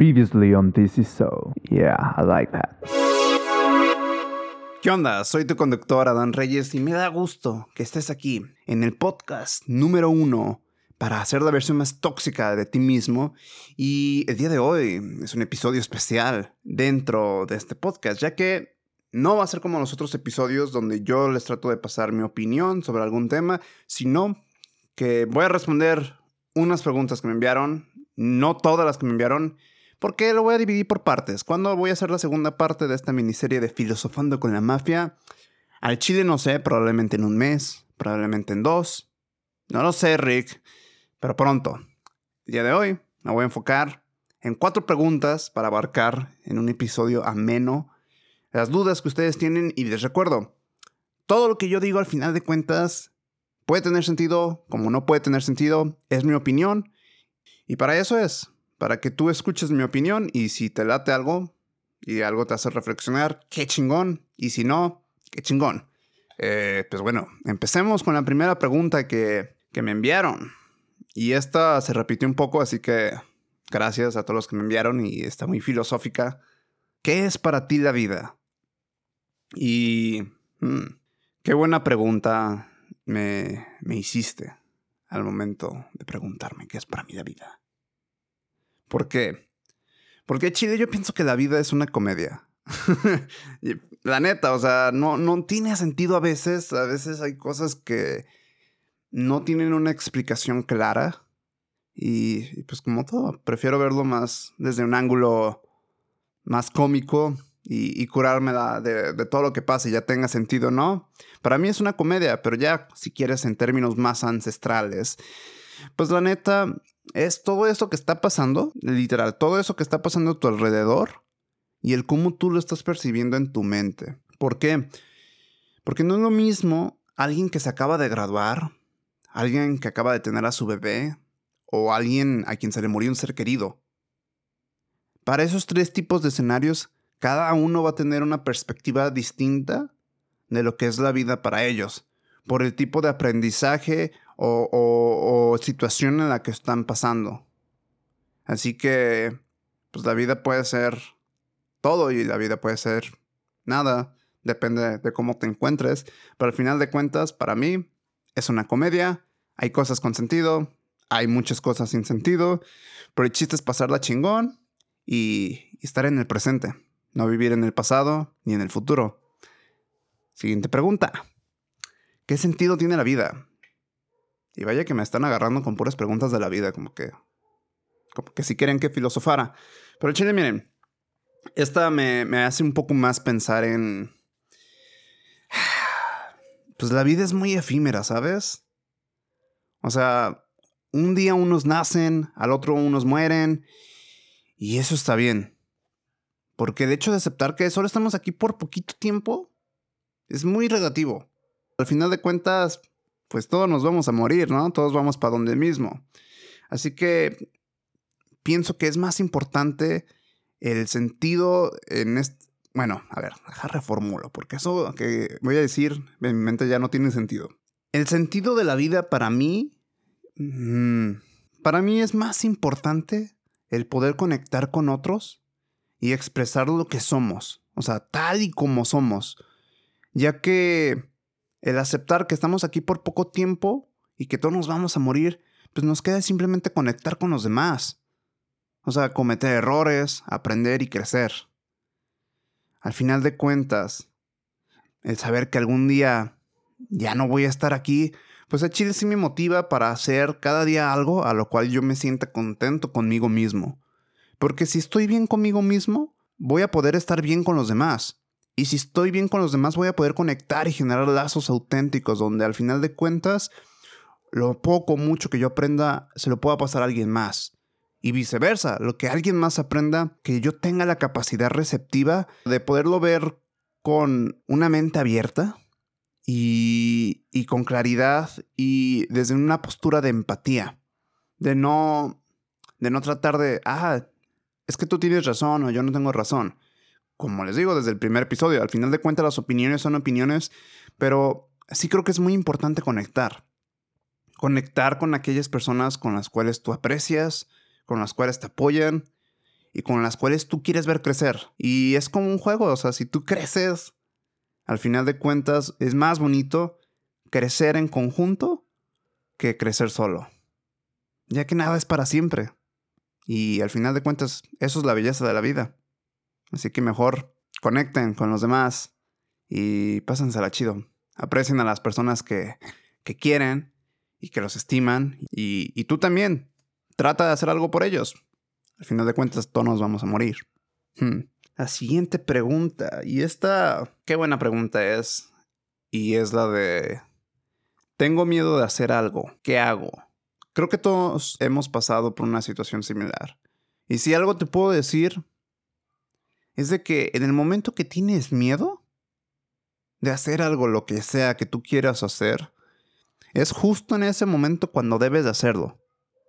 Previously on This Is So. Yeah, I like that. ¿Qué onda? Soy tu conductor Adán Reyes y me da gusto que estés aquí en el podcast número uno para hacer la versión más tóxica de ti mismo. Y el día de hoy es un episodio especial dentro de este podcast, ya que no va a ser como los otros episodios donde yo les trato de pasar mi opinión sobre algún tema, sino que voy a responder unas preguntas que me enviaron, no todas las que me enviaron, porque lo voy a dividir por partes. ¿Cuándo voy a hacer la segunda parte de esta miniserie de Filosofando con la Mafia? Al chile no sé, probablemente en un mes, probablemente en dos. No lo sé, Rick, pero pronto. El día de hoy me voy a enfocar en cuatro preguntas para abarcar en un episodio ameno las dudas que ustedes tienen y les recuerdo, todo lo que yo digo al final de cuentas puede tener sentido como no puede tener sentido, es mi opinión y para eso es, para que tú escuches mi opinión y si te late algo y algo te hace reflexionar, qué chingón. Y si no, qué chingón. Eh, pues bueno, empecemos con la primera pregunta que, que me enviaron. Y esta se repitió un poco, así que gracias a todos los que me enviaron y está muy filosófica. ¿Qué es para ti la vida? Y hmm, qué buena pregunta me, me hiciste al momento de preguntarme qué es para mí la vida. ¿Por qué? Porque Chile yo pienso que la vida es una comedia. la neta, o sea, no, no tiene sentido a veces. A veces hay cosas que no tienen una explicación clara. Y, pues como todo, prefiero verlo más desde un ángulo más cómico y, curarme de, todo lo que pase, ya tenga sentido, ¿no? Para mí es una comedia, pero ya si quieres en términos más ancestrales, pues la neta, es todo eso que está pasando, literal, todo eso que está pasando a tu alrededor y el cómo tú lo estás percibiendo en tu mente. ¿Por qué? Porque no es lo mismo alguien que se acaba de graduar, alguien que acaba de tener a su bebé o alguien a quien se le murió un ser querido. Para esos tres tipos de escenarios, cada uno va a tener una perspectiva distinta de lo que es la vida para ellos, por el tipo de aprendizaje o, situación en la que están pasando. Así que, pues la vida puede ser todo y la vida puede ser nada, depende de cómo te encuentres, pero al final de cuentas, para mí, es una comedia, hay cosas con sentido, hay muchas cosas sin sentido, pero el chiste es pasarla chingón y, y estar en el presente, no vivir en el pasado ni en el futuro. Siguiente pregunta. ¿Qué sentido tiene la vida? Y vaya que me están agarrando con puras preguntas de la vida, como que. Como que si quieren que filosofara. Pero chile, miren. Esta me, me hace un poco más pensar en. Pues la vida es muy efímera, ¿sabes? O sea, un día unos nacen, al otro unos mueren. Y eso está bien. Porque el hecho de aceptar que solo estamos aquí por poquito tiempo es muy relativo. Al final de cuentas, pues todos nos vamos a morir, ¿no? Todos vamos para donde mismo. Así que pienso que es más importante el sentido en este... Bueno, a ver, deja reformulo, porque eso que voy a decir en mi mente ya no tiene sentido. El sentido de la vida para mí... Mm, para mí es más importante el poder conectar con otros y expresar lo que somos, o sea, tal y como somos, ya que el aceptar que estamos aquí por poco tiempo y que todos nos vamos a morir, pues nos queda simplemente conectar con los demás. O sea, cometer errores, aprender y crecer. Al final de cuentas, el saber que algún día ya no voy a estar aquí, pues a Chile sí me motiva para hacer cada día algo a lo cual yo me sienta contento conmigo mismo. Porque si estoy bien conmigo mismo, voy a poder estar bien con los demás. Y si estoy bien con los demás, voy a poder conectar y generar lazos auténticos donde al final de cuentas, lo poco, mucho que yo aprenda, se lo pueda pasar a alguien más. Y viceversa, lo que alguien más aprenda, que yo tenga la capacidad receptiva de poderlo ver con una mente abierta y, y con claridad y desde una postura de empatía. De no, de no tratar de, ah, es que tú tienes razón o yo no tengo razón como les digo desde el primer episodio, al final de cuentas las opiniones son opiniones, pero sí creo que es muy importante conectar. Conectar con aquellas personas con las cuales tú aprecias, con las cuales te apoyan y con las cuales tú quieres ver crecer. Y es como un juego, o sea, si tú creces, al final de cuentas es más bonito crecer en conjunto que crecer solo. Ya que nada es para siempre. Y al final de cuentas, eso es la belleza de la vida. Así que mejor conecten con los demás y pásensela chido. Aprecien a las personas que, que quieren y que los estiman. Y, y tú también. Trata de hacer algo por ellos. Al final de cuentas, todos nos vamos a morir. Hmm. La siguiente pregunta, y esta, qué buena pregunta es, y es la de, tengo miedo de hacer algo, ¿qué hago? Creo que todos hemos pasado por una situación similar. Y si algo te puedo decir, es de que en el momento que tienes miedo de hacer algo, lo que sea que tú quieras hacer, es justo en ese momento cuando debes de hacerlo.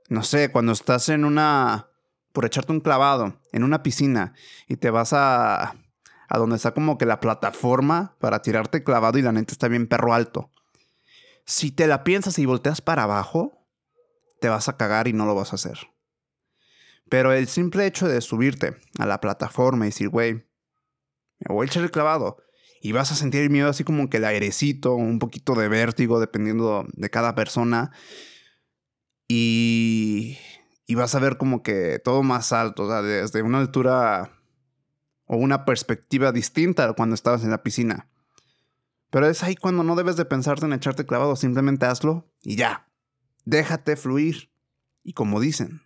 No sé, cuando estás en una... por echarte un clavado en una piscina y te vas a... a donde está como que la plataforma para tirarte clavado y la neta está bien perro alto. Si te la piensas y volteas para abajo, te vas a cagar y no lo vas a hacer. Pero el simple hecho de subirte a la plataforma y decir, güey, me voy a echar el clavado. Y vas a sentir miedo así como que el airecito, un poquito de vértigo, dependiendo de cada persona. Y, y vas a ver como que todo más alto, o sea, desde una altura o una perspectiva distinta cuando estabas en la piscina. Pero es ahí cuando no debes de pensarte en echarte clavado, simplemente hazlo y ya. Déjate fluir. Y como dicen,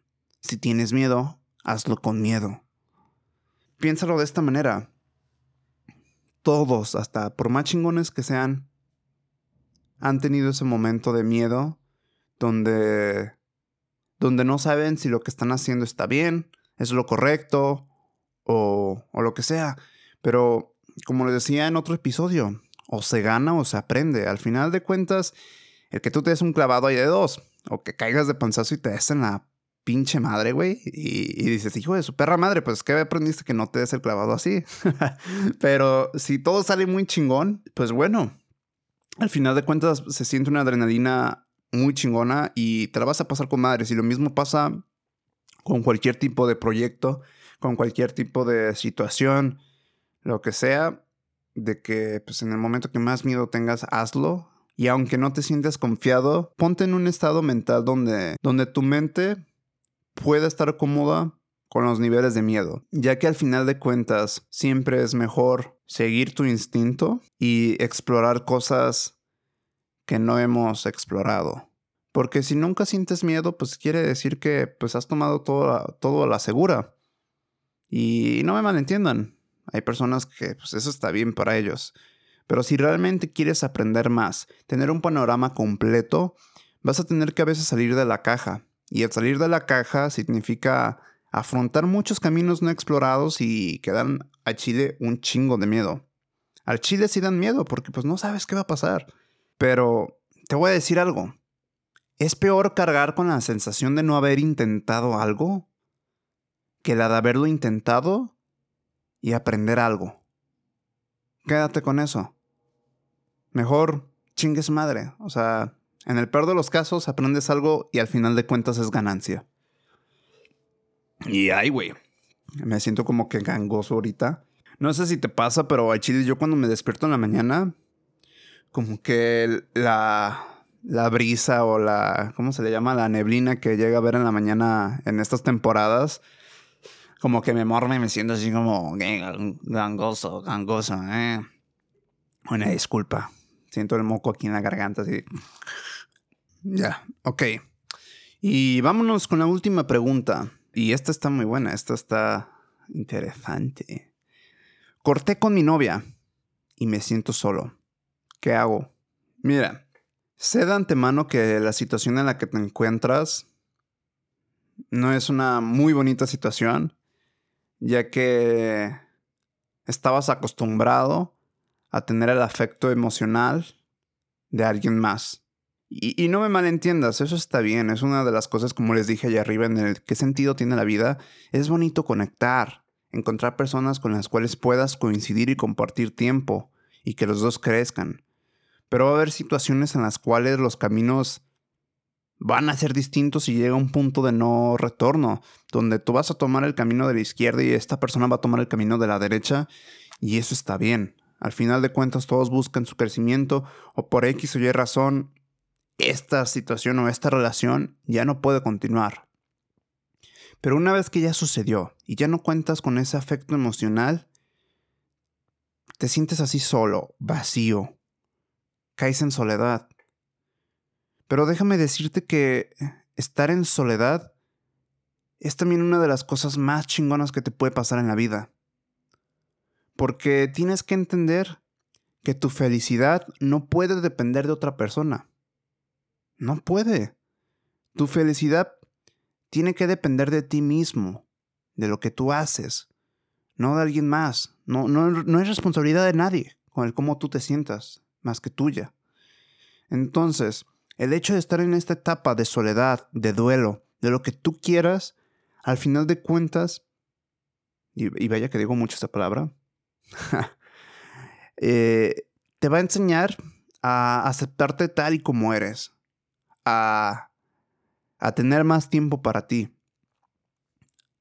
si tienes miedo, hazlo con miedo. Piénsalo de esta manera. Todos, hasta por más chingones que sean, han tenido ese momento de miedo donde donde no saben si lo que están haciendo está bien, es lo correcto o, o lo que sea. Pero como les decía en otro episodio, o se gana o se aprende. Al final de cuentas, el que tú te des un clavado hay de dos. O que caigas de panzazo y te des en la pinche madre, güey. Y, dices, hijo de su perra madre, pues que aprendiste que no te des el clavado así. Pero si todo sale muy chingón, pues bueno. Al final de cuentas se siente una adrenalina muy chingona y te la vas a pasar con madres. Y lo mismo pasa con cualquier tipo de proyecto, con cualquier tipo de situación, lo que sea de que pues en el momento que más miedo tengas, hazlo. Y aunque no te sientas confiado, ponte en un estado mental donde, donde tu mente pueda estar cómoda con los niveles de miedo, ya que al final de cuentas siempre es mejor seguir tu instinto y explorar cosas que no hemos explorado. Porque si nunca sientes miedo, pues quiere decir que pues has tomado todo, todo a la segura. Y no me malentiendan, hay personas que pues, eso está bien para ellos. Pero si realmente quieres aprender más, tener un panorama completo, vas a tener que a veces salir de la caja. Y el salir de la caja significa afrontar muchos caminos no explorados y que dan a Chile un chingo de miedo. Al Chile sí dan miedo porque pues no sabes qué va a pasar. Pero te voy a decir algo. Es peor cargar con la sensación de no haber intentado algo que la de haberlo intentado y aprender algo. Quédate con eso. Mejor chingues madre. O sea, en el peor de los casos aprendes algo y al final de cuentas es ganancia. Y ay, güey. Me siento como que gangoso ahorita. No sé si te pasa, pero a Chile yo cuando me despierto en la mañana, como que la, la brisa o la, ¿cómo se le llama? La neblina que llega a ver en la mañana en estas temporadas, como que me morme y me siento así como gangoso, gangoso, eh. Una disculpa. Siento el moco aquí en la garganta, así. Ya, ok. Y vámonos con la última pregunta. Y esta está muy buena, esta está interesante. Corté con mi novia y me siento solo. ¿Qué hago? Mira, sé de antemano que la situación en la que te encuentras no es una muy bonita situación ya que estabas acostumbrado a tener el afecto emocional de alguien más. Y, no me malentiendas, eso está bien, es una de las cosas, como les dije allá arriba, en el qué sentido tiene la vida. Es bonito conectar, encontrar personas con las cuales puedas coincidir y compartir tiempo y que los dos crezcan. Pero va a haber situaciones en las cuales los caminos van a ser distintos y llega un punto de no retorno, donde tú vas a tomar el camino de la izquierda y esta persona va a tomar el camino de la derecha, y eso está bien. Al final de cuentas todos buscan su crecimiento o por X o Y razón, esta situación o esta relación ya no puede continuar. Pero una vez que ya sucedió y ya no cuentas con ese afecto emocional, te sientes así solo, vacío, caes en soledad. Pero déjame decirte que estar en soledad es también una de las cosas más chingonas que te puede pasar en la vida. Porque tienes que entender que tu felicidad no puede depender de otra persona. No puede. Tu felicidad tiene que depender de ti mismo, de lo que tú haces, no de alguien más. No, no, no es responsabilidad de nadie con el cómo tú te sientas, más que tuya. Entonces, el hecho de estar en esta etapa de soledad, de duelo, de lo que tú quieras, al final de cuentas, y, vaya que digo mucho esta palabra, eh, te va a enseñar a aceptarte tal y como eres, a, a tener más tiempo para ti,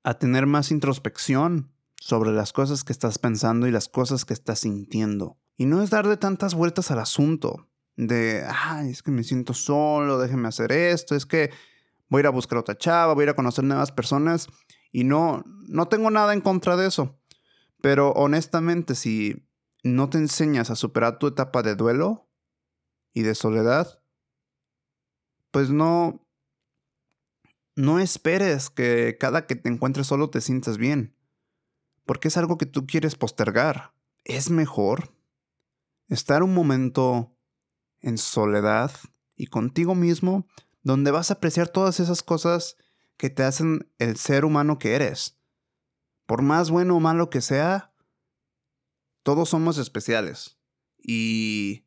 a tener más introspección sobre las cosas que estás pensando y las cosas que estás sintiendo. Y no es darle tantas vueltas al asunto de, ay, es que me siento solo, déjeme hacer esto, es que voy a ir a buscar otra chava, voy a ir a conocer nuevas personas y no, no tengo nada en contra de eso. Pero honestamente, si no te enseñas a superar tu etapa de duelo y de soledad, pues no, no esperes que cada que te encuentres solo te sientas bien, porque es algo que tú quieres postergar. Es mejor estar un momento en soledad y contigo mismo, donde vas a apreciar todas esas cosas que te hacen el ser humano que eres. Por más bueno o malo que sea, todos somos especiales. Y,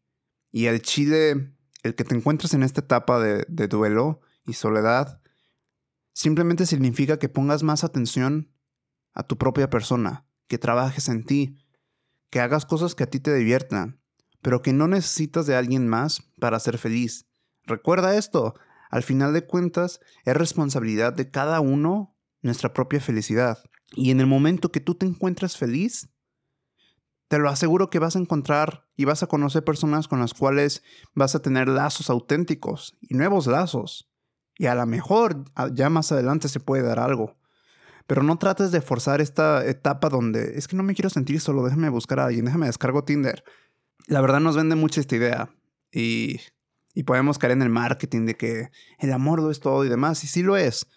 y el chile, el que te encuentres en esta etapa de, duelo y soledad, simplemente significa que pongas más atención a tu propia persona, que trabajes en ti, que hagas cosas que a ti te diviertan, pero que no necesitas de alguien más para ser feliz. Recuerda esto, al final de cuentas es responsabilidad de cada uno nuestra propia felicidad. Y en el momento que tú te encuentras feliz, te lo aseguro que vas a encontrar y vas a conocer personas con las cuales vas a tener lazos auténticos y nuevos lazos. Y a lo mejor ya más adelante se puede dar algo. Pero no trates de forzar esta etapa donde es que no me quiero sentir solo, déjame buscar a alguien, déjame descargo Tinder la verdad nos vende mucho esta idea y, y podemos caer en el marketing de que el amor lo es todo y demás, y sí lo es,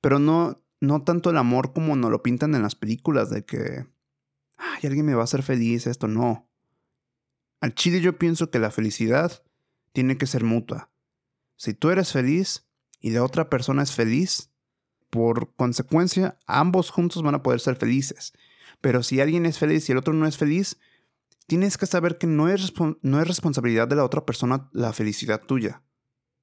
pero no, no tanto el amor como nos lo pintan en las películas de que, ay, alguien me va a hacer feliz, esto no. Al chile yo pienso que la felicidad tiene que ser mutua. Si tú eres feliz y la otra persona es feliz, por consecuencia, ambos juntos van a poder ser felices. Pero si alguien es feliz y el otro no es feliz, tienes que saber que no es, no es responsabilidad de la otra persona la felicidad tuya.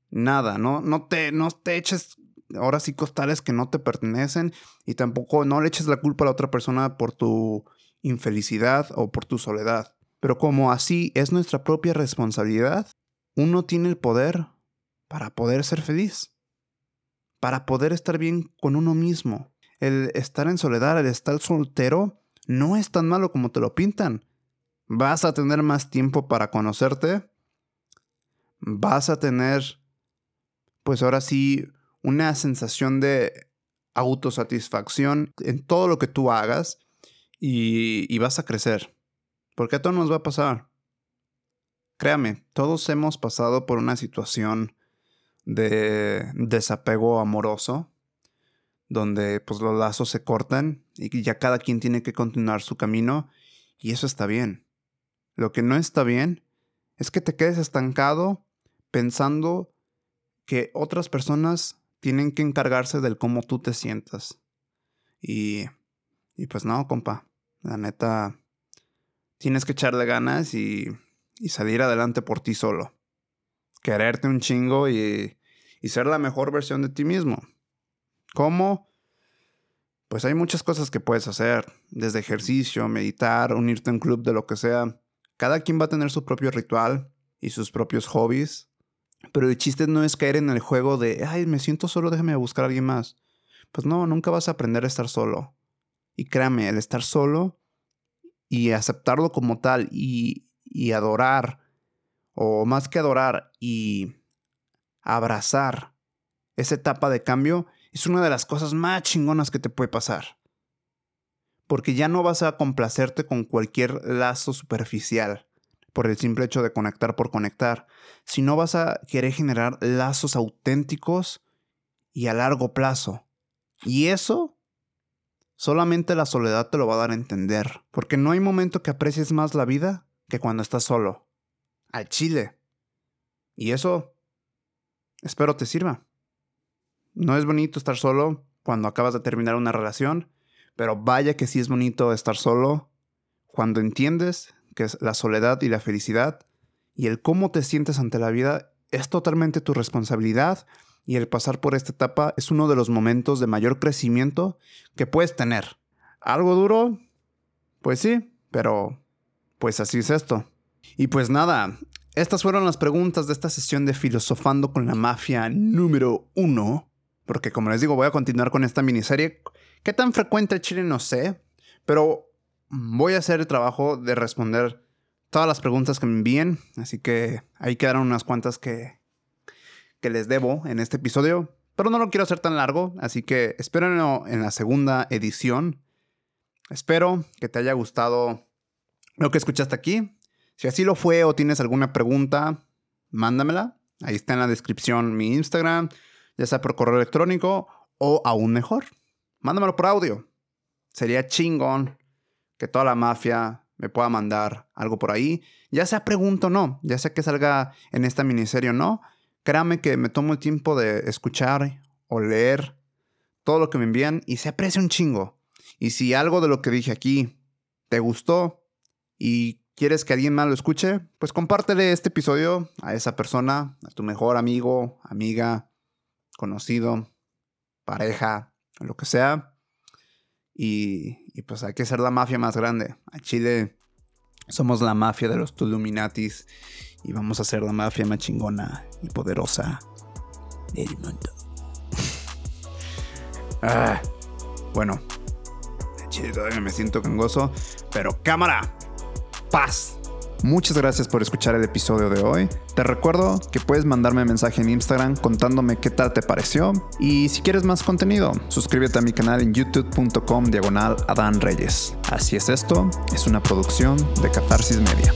Nada, no, no, te, no te eches ahora sí costales que no te pertenecen y tampoco no le eches la culpa a la otra persona por tu infelicidad o por tu soledad. Pero como así es nuestra propia responsabilidad, uno tiene el poder para poder ser feliz, para poder estar bien con uno mismo. El estar en soledad, el estar soltero, no es tan malo como te lo pintan vas a tener más tiempo para conocerte, vas a tener, pues ahora sí, una sensación de autosatisfacción en todo lo que tú hagas y, vas a crecer. Porque a todos nos va a pasar. Créame, todos hemos pasado por una situación de desapego amoroso, donde pues los lazos se cortan y ya cada quien tiene que continuar su camino y eso está bien. Lo que no está bien es que te quedes estancado pensando que otras personas tienen que encargarse del cómo tú te sientas. Y, y pues no, compa. La neta, tienes que echarle ganas y, y salir adelante por ti solo. Quererte un chingo y, y ser la mejor versión de ti mismo. ¿Cómo? Pues hay muchas cosas que puedes hacer, desde ejercicio, meditar, unirte a un club de lo que sea. Cada quien va a tener su propio ritual y sus propios hobbies. Pero el chiste no es caer en el juego de, ay, me siento solo, déjame buscar a alguien más. Pues no, nunca vas a aprender a estar solo. Y créame, el estar solo y aceptarlo como tal y, y adorar, o más que adorar, y abrazar esa etapa de cambio, es una de las cosas más chingonas que te puede pasar. Porque ya no vas a complacerte con cualquier lazo superficial por el simple hecho de conectar por conectar, sino vas a querer generar lazos auténticos y a largo plazo. Y eso solamente la soledad te lo va a dar a entender, porque no hay momento que aprecies más la vida que cuando estás solo. Al chile. Y eso espero te sirva. No es bonito estar solo cuando acabas de terminar una relación, pero vaya que sí es bonito estar solo cuando entiendes que la soledad y la felicidad y el cómo te sientes ante la vida es totalmente tu responsabilidad y el pasar por esta etapa es uno de los momentos de mayor crecimiento que puedes tener. ¿Algo duro? Pues sí, pero pues así es esto. Y pues nada, estas fueron las preguntas de esta sesión de Filosofando con la Mafia número uno. Porque como les digo, voy a continuar con esta miniserie. ¿Qué tan frecuente el chile? No sé. Pero voy a hacer el trabajo de responder todas las preguntas que me envíen. Así que ahí quedaron unas cuantas que, que les debo en este episodio. Pero no lo quiero hacer tan largo, así que espérenlo en la segunda edición. Espero que te haya gustado lo que escuchaste aquí. Si así lo fue o tienes alguna pregunta, mándamela. Ahí está en la descripción mi Instagram, ya sea por correo electrónico o aún mejor, mándamelo por audio. Sería chingón que toda la mafia me pueda mandar algo por ahí. Ya sea pregunto o no, ya sea que salga en esta miniserie o no, créame que me tomo el tiempo de escuchar o leer todo lo que me envían y se aprecia un chingo. Y si algo de lo que dije aquí te gustó y quieres que alguien más lo escuche, pues compártele este episodio a esa persona, a tu mejor amigo, amiga, conocido, pareja, lo que sea. Y, pues hay que ser la mafia más grande. A Chile somos la mafia de los Tuluminatis y vamos a ser la mafia más chingona y poderosa del mundo. ah, bueno, todavía me siento gozo, pero cámara, paz. Muchas gracias por escuchar el episodio de hoy. Te recuerdo que puedes mandarme mensaje en Instagram contándome qué tal te pareció y si quieres más contenido, suscríbete a mi canal en youtube.com diagonal Adán Reyes. Así es esto, es una producción de Catarsis Media.